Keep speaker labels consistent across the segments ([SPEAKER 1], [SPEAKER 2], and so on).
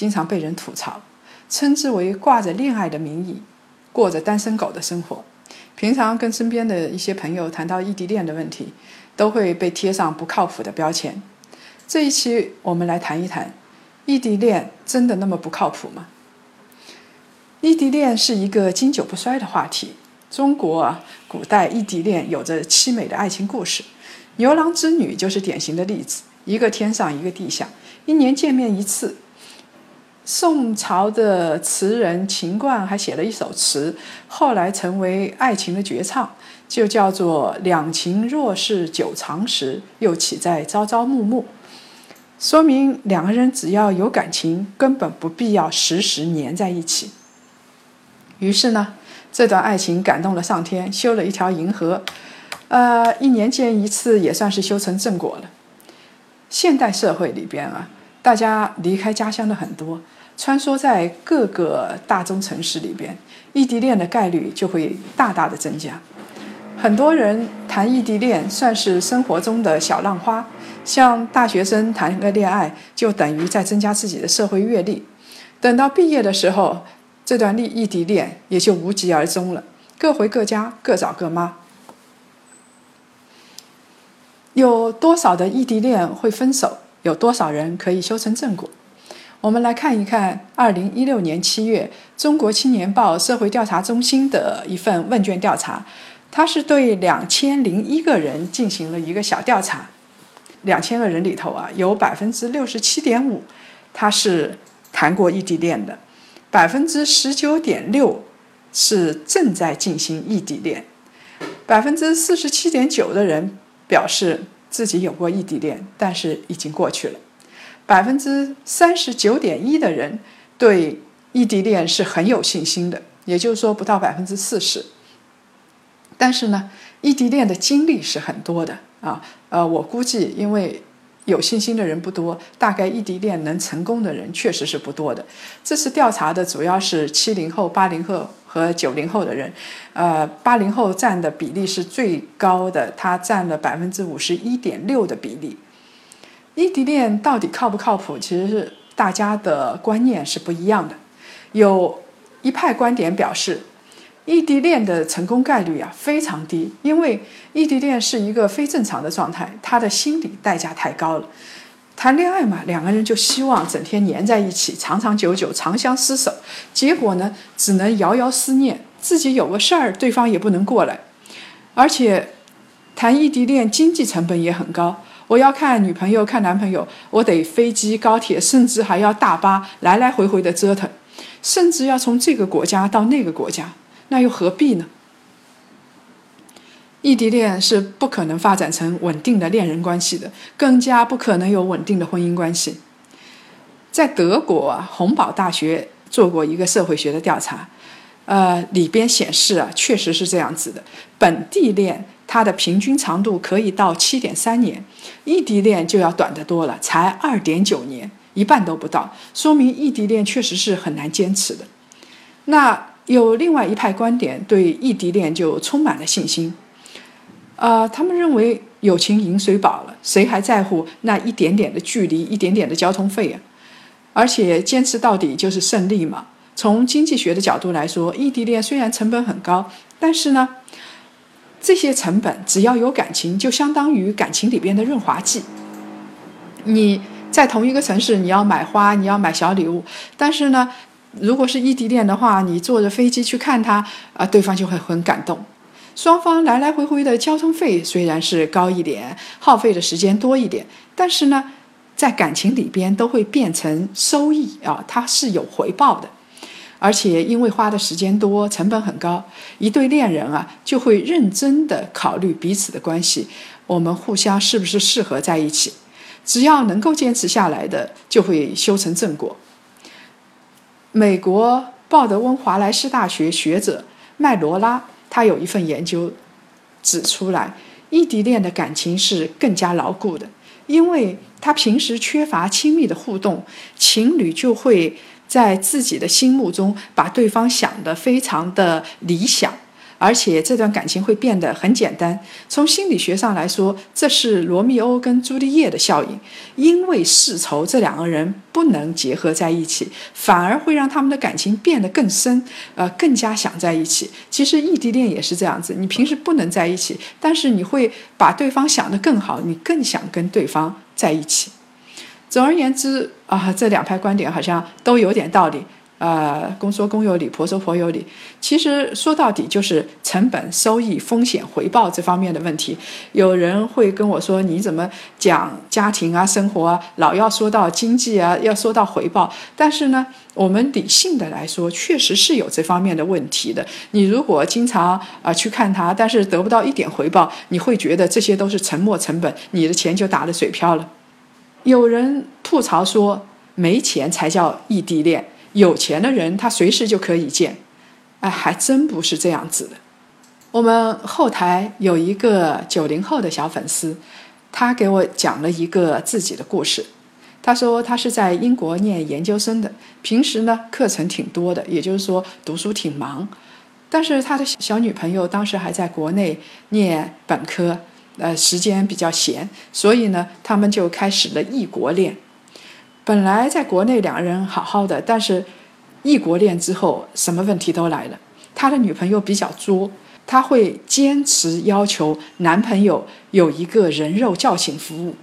[SPEAKER 1] 经常被人吐槽。称之为挂着恋爱的名义，过着单身狗的生活。平常跟身边的一些朋友谈到异地恋的问题，都会被贴上不靠谱的标签。这一期我们来谈一谈，异地恋真的那么不靠谱吗？异地恋是一个经久不衰的话题。中国，古代异地恋有着凄美的爱情故事，牛郎织女就是典型的例子，一个天上一个地下，一年见面一次。宋朝的词人秦观还写了一首词，后来成为爱情的绝唱，就叫做“两情若是久长时，又岂在朝朝暮暮”。说明两个人只要有感情，根本不必要时时黏在一起。于是呢，这段爱情感动了上天，修了一条银河，呃，一年见一次也算是修成正果了。现代社会里边啊，大家离开家乡的很多。穿梭在各个大中城市里边，异地恋的概率就会大大的增加。很多人谈异地恋算是生活中的小浪花，像大学生谈个恋爱就等于在增加自己的社会阅历。等到毕业的时候，这段异异地恋也就无疾而终了，各回各家，各找各妈。有多少的异地恋会分手？有多少人可以修成正果？我们来看一看，二零一六年七月，中国青年报社会调查中心的一份问卷调查，它是对两千零一个人进行了一个小调查，两千个人里头啊，有百分之六十七点五，他是谈过异地恋的，百分之十九点六是正在进行异地恋，百分之四十七点九的人表示自己有过异地恋，但是已经过去了。百分之三十九点一的人对异地恋是很有信心的，也就是说不到百分之四十。但是呢，异地恋的经历是很多的啊，呃，我估计因为有信心的人不多，大概异地恋能成功的人确实是不多的。这次调查的主要是七零后、八零后和九零后的人，呃，八零后占的比例是最高的，它占了百分之五十一点六的比例。异地恋到底靠不靠谱？其实是大家的观念是不一样的。有一派观点表示，异地恋的成功概率啊非常低，因为异地恋是一个非正常的状态，他的心理代价太高了。谈恋爱嘛，两个人就希望整天黏在一起，长长久久，长相厮守。结果呢，只能遥遥思念，自己有个事儿，对方也不能过来。而且，谈异地恋经济成本也很高。我要看女朋友、看男朋友，我得飞机、高铁，甚至还要大巴来来回回的折腾，甚至要从这个国家到那个国家，那又何必呢？异地恋是不可能发展成稳定的恋人关系的，更加不可能有稳定的婚姻关系。在德国，洪堡大学做过一个社会学的调查，呃，里边显示啊，确实是这样子的，本地恋。它的平均长度可以到七点三年，异地恋就要短得多了，才二点九年，一半都不到，说明异地恋确实是很难坚持的。那有另外一派观点对异地恋就充满了信心，啊，他们认为友情饮水饱了，谁还在乎那一点点的距离、一点点的交通费啊？而且坚持到底就是胜利嘛。从经济学的角度来说，异地恋虽然成本很高，但是呢。这些成本只要有感情，就相当于感情里边的润滑剂。你在同一个城市，你要买花，你要买小礼物，但是呢，如果是异地恋的话，你坐着飞机去看他，啊，对方就会很感动。双方来来回回的交通费虽然是高一点，耗费的时间多一点，但是呢，在感情里边都会变成收益啊，它是有回报的。而且因为花的时间多，成本很高，一对恋人啊就会认真的考虑彼此的关系，我们互相是不是适合在一起？只要能够坚持下来的，就会修成正果。美国鲍德温华莱士大学学者麦罗拉，他有一份研究指出来，异地恋的感情是更加牢固的，因为他平时缺乏亲密的互动，情侣就会在自己的心目中把对方想得非常的理想。而且这段感情会变得很简单。从心理学上来说，这是罗密欧跟朱丽叶的效应。因为世仇，这两个人不能结合在一起，反而会让他们的感情变得更深，呃，更加想在一起。其实异地恋也是这样子，你平时不能在一起，但是你会把对方想得更好，你更想跟对方在一起。总而言之啊，这两派观点好像都有点道理。呃，公说公有理，婆说婆有理。其实说到底就是成本、收益、风险、回报这方面的问题。有人会跟我说：“你怎么讲家庭啊、生活啊，老要说到经济啊，要说到回报？”但是呢，我们理性的来说，确实是有这方面的问题的。你如果经常啊去看它，但是得不到一点回报，你会觉得这些都是沉没成本，你的钱就打了水漂了。有人吐槽说：“没钱才叫异地恋。”有钱的人，他随时就可以见，哎，还真不是这样子的。我们后台有一个九零后的小粉丝，他给我讲了一个自己的故事。他说他是在英国念研究生的，平时呢课程挺多的，也就是说读书挺忙。但是他的小女朋友当时还在国内念本科，呃，时间比较闲，所以呢，他们就开始了异国恋。本来在国内两个人好好的，但是异国恋之后，什么问题都来了。他的女朋友比较作，他会坚持要求男朋友有一个人肉叫醒服务。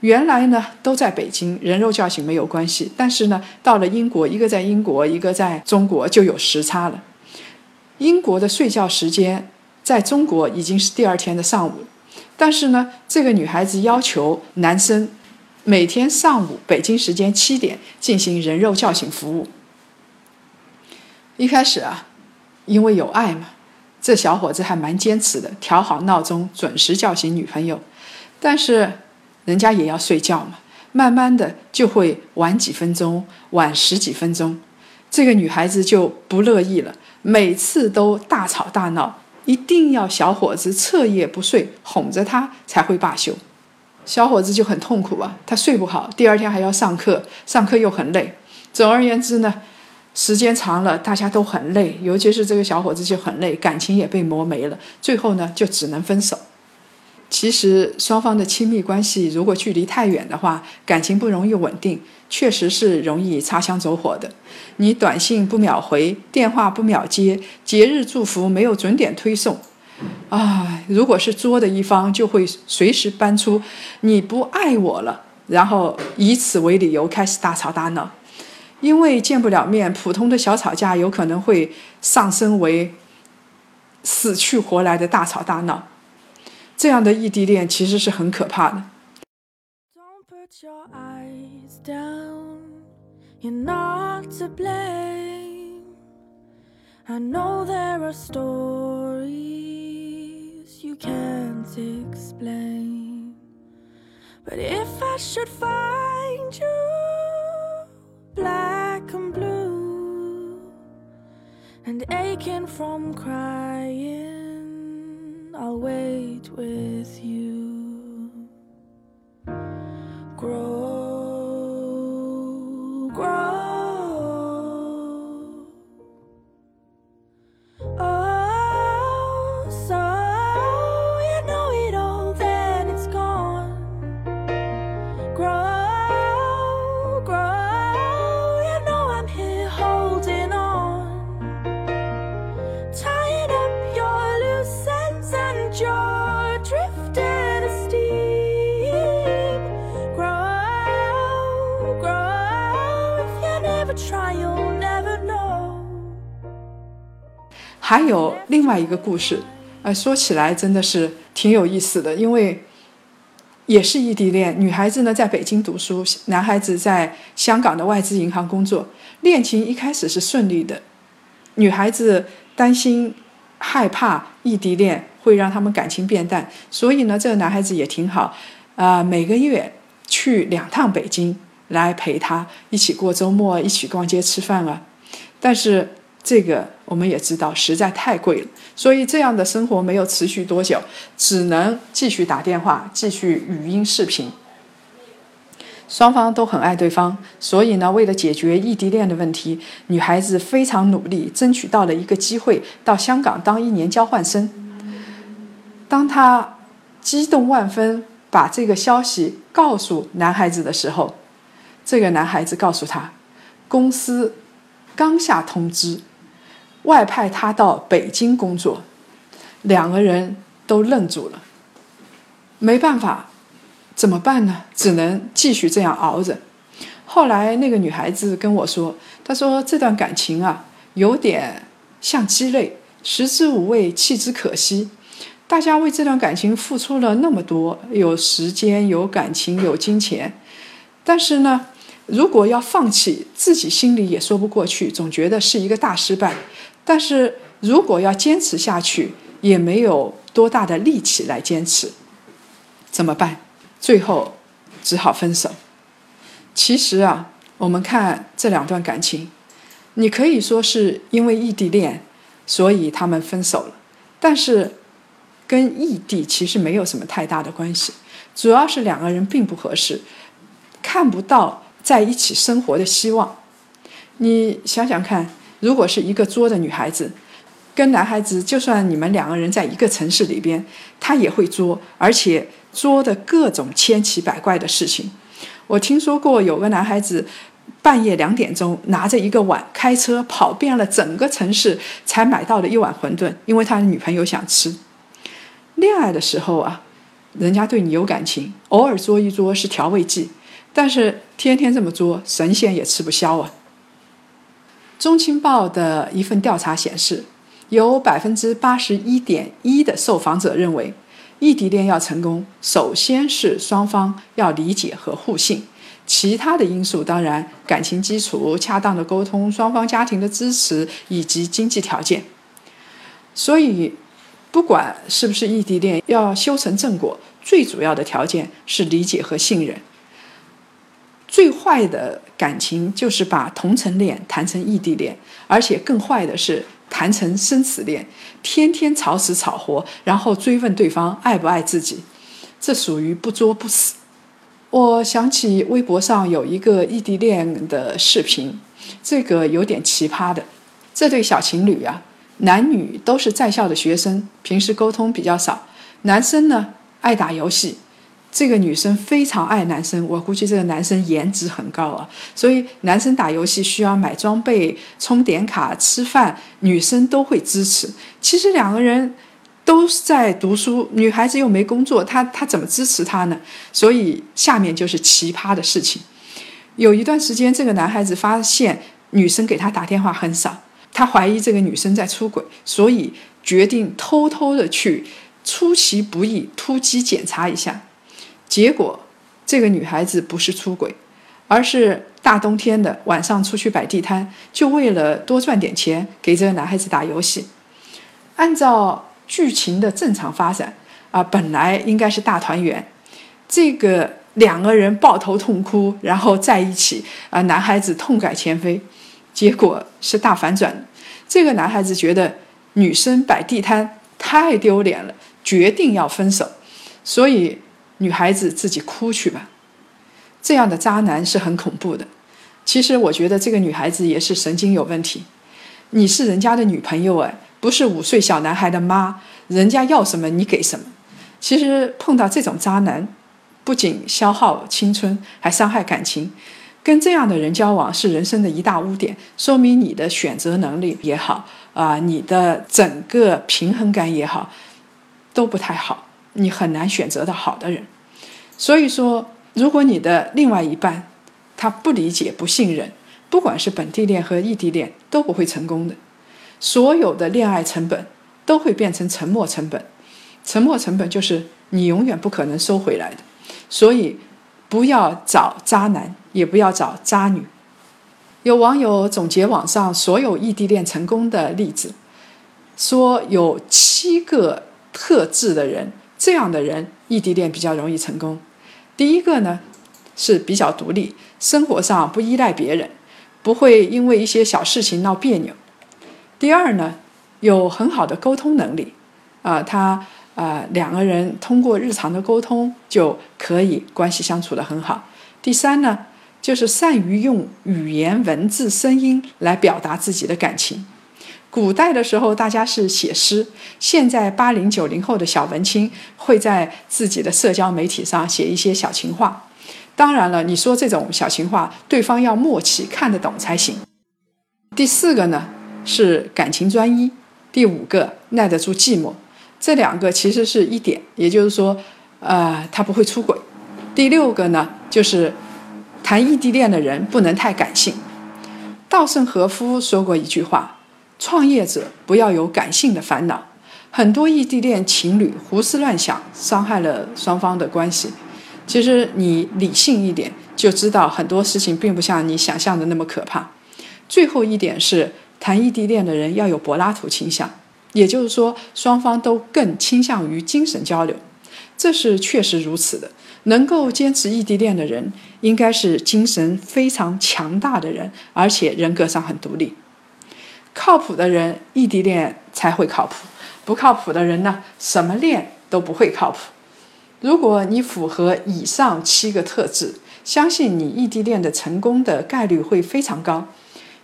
[SPEAKER 1] 原来呢都在北京，人肉叫醒没有关系，但是呢到了英国，一个在英国，一个在中国就有时差了。英国的睡觉时间在中国已经是第二天的上午，但是呢这个女孩子要求男生。每天上午北京时间七点进行人肉叫醒服务。一开始啊，因为有爱嘛，这小伙子还蛮坚持的，调好闹钟，准时叫醒女朋友。但是人家也要睡觉嘛，慢慢的就会晚几分钟，晚十几分钟，这个女孩子就不乐意了，每次都大吵大闹，一定要小伙子彻夜不睡，哄着他才会罢休。小伙子就很痛苦啊，他睡不好，第二天还要上课，上课又很累。总而言之呢，时间长了，大家都很累，尤其是这个小伙子就很累，感情也被磨没了。最后呢，就只能分手。其实双方的亲密关系如果距离太远的话，感情不容易稳定，确实是容易擦枪走火的。你短信不秒回，电话不秒接，节日祝福没有准点推送。啊，如果是作的一方，就会随时搬出“你不爱我了”，然后以此为理由开始大吵大闹。因为见不了面，普通的小吵架有可能会上升为死去活来的大吵大闹。这样的异地恋其实是很可怕的。I know there are stories you can't explain. But if I should find you black and blue and aching from crying, I'll wait with you. Grow, grow. 还有另外一个故事，呃，说起来真的是挺有意思的，因为也是异地恋。女孩子呢在北京读书，男孩子在香港的外资银行工作。恋情一开始是顺利的，女孩子担心、害怕异地恋会让他们感情变淡，所以呢，这个男孩子也挺好，啊，每个月去两趟北京。来陪她一起过周末，一起逛街吃饭啊。但是这个我们也知道实在太贵了，所以这样的生活没有持续多久，只能继续打电话，继续语音视频。双方都很爱对方，所以呢，为了解决异地恋的问题，女孩子非常努力，争取到了一个机会，到香港当一年交换生。当她激动万分，把这个消息告诉男孩子的时候，这个男孩子告诉她，公司刚下通知，外派他到北京工作。两个人都愣住了，没办法。怎么办呢？只能继续这样熬着。后来那个女孩子跟我说：“她说这段感情啊，有点像鸡肋，食之无味，弃之可惜。大家为这段感情付出了那么多，有时间，有感情，有金钱。但是呢，如果要放弃，自己心里也说不过去，总觉得是一个大失败。但是如果要坚持下去，也没有多大的力气来坚持，怎么办？”最后，只好分手。其实啊，我们看这两段感情，你可以说是因为异地恋，所以他们分手了。但是，跟异地其实没有什么太大的关系，主要是两个人并不合适，看不到在一起生活的希望。你想想看，如果是一个作的女孩子，跟男孩子，就算你们两个人在一个城市里边，他也会作，而且。作的各种千奇百怪的事情，我听说过有个男孩子半夜两点钟拿着一个碗开车跑遍了整个城市，才买到了一碗馄饨，因为他的女朋友想吃。恋爱的时候啊，人家对你有感情，偶尔作一作是调味剂，但是天天这么作，神仙也吃不消啊。中青报的一份调查显示，有百分之八十一点一的受访者认为。异地恋要成功，首先是双方要理解和互信，其他的因素当然感情基础、恰当的沟通、双方家庭的支持以及经济条件。所以，不管是不是异地恋，要修成正果，最主要的条件是理解和信任。最坏的感情就是把同城恋谈成异地恋，而且更坏的是。谈成生死恋，天天吵死吵活，然后追问对方爱不爱自己，这属于不作不死。我想起微博上有一个异地恋的视频，这个有点奇葩的。这对小情侣啊，男女都是在校的学生，平时沟通比较少。男生呢爱打游戏。这个女生非常爱男生，我估计这个男生颜值很高啊，所以男生打游戏需要买装备、充点卡、吃饭，女生都会支持。其实两个人都是在读书，女孩子又没工作，他他怎么支持他呢？所以下面就是奇葩的事情。有一段时间，这个男孩子发现女生给他打电话很少，他怀疑这个女生在出轨，所以决定偷偷的去出其不意突击检查一下。结果，这个女孩子不是出轨，而是大冬天的晚上出去摆地摊，就为了多赚点钱给这个男孩子打游戏。按照剧情的正常发展啊，本来应该是大团圆，这个两个人抱头痛哭，然后在一起啊，男孩子痛改前非。结果是大反转，这个男孩子觉得女生摆地摊太丢脸了，决定要分手，所以。女孩子自己哭去吧，这样的渣男是很恐怖的。其实我觉得这个女孩子也是神经有问题。你是人家的女朋友哎，不是五岁小男孩的妈，人家要什么你给什么。其实碰到这种渣男，不仅消耗青春，还伤害感情。跟这样的人交往是人生的一大污点，说明你的选择能力也好啊，你的整个平衡感也好，都不太好。你很难选择到好的人，所以说，如果你的另外一半他不理解、不信任，不管是本地恋和异地恋，都不会成功的。所有的恋爱成本都会变成沉没成本，沉没成本就是你永远不可能收回来的。所以，不要找渣男，也不要找渣女。有网友总结网上所有异地恋成功的例子，说有七个特质的人。这样的人异地恋比较容易成功。第一个呢，是比较独立，生活上不依赖别人，不会因为一些小事情闹别扭。第二呢，有很好的沟通能力，啊，他啊两个人通过日常的沟通就可以关系相处的很好。第三呢，就是善于用语言、文字、声音来表达自己的感情。古代的时候，大家是写诗；现在八零九零后的小文青会在自己的社交媒体上写一些小情话。当然了，你说这种小情话，对方要默契看得懂才行。第四个呢是感情专一，第五个耐得住寂寞。这两个其实是一点，也就是说，呃，他不会出轨。第六个呢就是谈异地恋的人不能太感性。稻盛和夫说过一句话。创业者不要有感性的烦恼，很多异地恋情侣胡思乱想，伤害了双方的关系。其实你理性一点，就知道很多事情并不像你想象的那么可怕。最后一点是，谈异地恋的人要有柏拉图倾向，也就是说，双方都更倾向于精神交流，这是确实如此的。能够坚持异地恋的人，应该是精神非常强大的人，而且人格上很独立。靠谱的人，异地恋才会靠谱；不靠谱的人呢，什么恋都不会靠谱。如果你符合以上七个特质，相信你异地恋的成功的概率会非常高。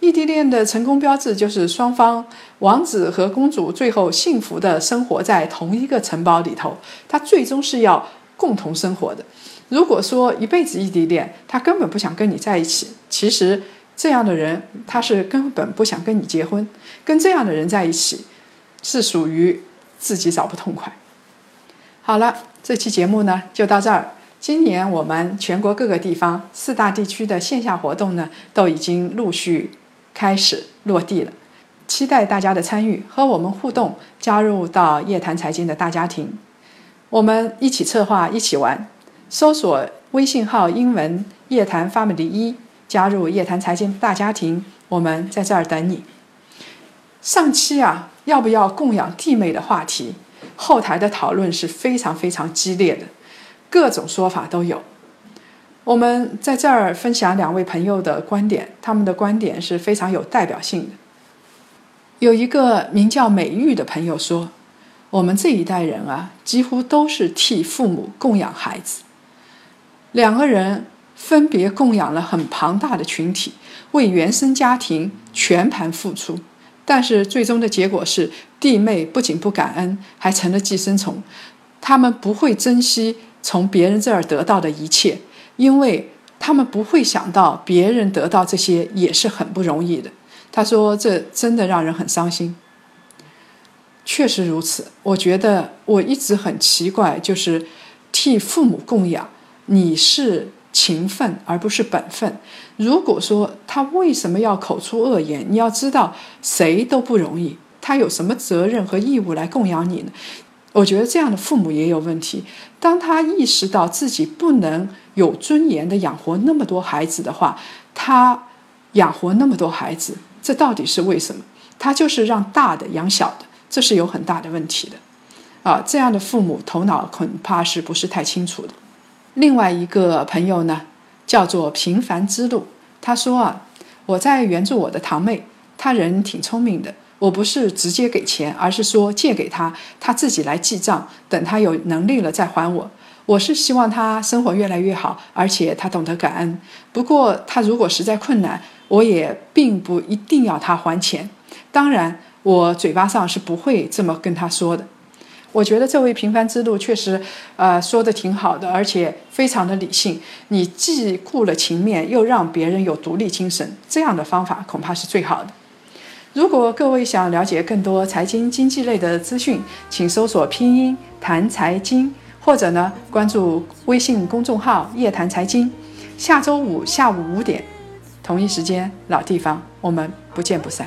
[SPEAKER 1] 异地恋的成功标志就是双方王子和公主最后幸福的生活在同一个城堡里头，他最终是要共同生活的。如果说一辈子异地恋，他根本不想跟你在一起，其实。这样的人，他是根本不想跟你结婚，跟这样的人在一起，是属于自己找不痛快。好了，这期节目呢就到这儿。今年我们全国各个地方四大地区的线下活动呢都已经陆续开始落地了，期待大家的参与，和我们互动，加入到夜谈财经的大家庭，我们一起策划，一起玩。搜索微信号英文夜谈 family 一。加入夜谈财经大家庭，我们在这儿等你。上期啊，要不要供养弟妹的话题，后台的讨论是非常非常激烈的，各种说法都有。我们在这儿分享两位朋友的观点，他们的观点是非常有代表性的。有一个名叫美玉的朋友说：“我们这一代人啊，几乎都是替父母供养孩子，两个人。”分别供养了很庞大的群体，为原生家庭全盘付出，但是最终的结果是，弟妹不仅不感恩，还成了寄生虫。他们不会珍惜从别人这儿得到的一切，因为他们不会想到别人得到这些也是很不容易的。他说：“这真的让人很伤心。”确实如此，我觉得我一直很奇怪，就是替父母供养，你是。情分而不是本分。如果说他为什么要口出恶言，你要知道谁都不容易，他有什么责任和义务来供养你呢？我觉得这样的父母也有问题。当他意识到自己不能有尊严的养活那么多孩子的话，他养活那么多孩子，这到底是为什么？他就是让大的养小的，这是有很大的问题的。啊，这样的父母头脑恐怕是不是太清楚的？另外一个朋友呢，叫做平凡之路。他说啊，我在援助我的堂妹，她人挺聪明的。我不是直接给钱，而是说借给她，她自己来记账，等她有能力了再还我。我是希望她生活越来越好，而且她懂得感恩。不过她如果实在困难，我也并不一定要她还钱。当然，我嘴巴上是不会这么跟她说的。我觉得这位平凡之路确实，呃，说的挺好的，而且非常的理性。你既顾了情面，又让别人有独立精神，这样的方法恐怕是最好的。如果各位想了解更多财经经济类的资讯，请搜索拼音谈财经，或者呢关注微信公众号夜谈财经。下周五下午五点，同一时间老地方，我们不见不散。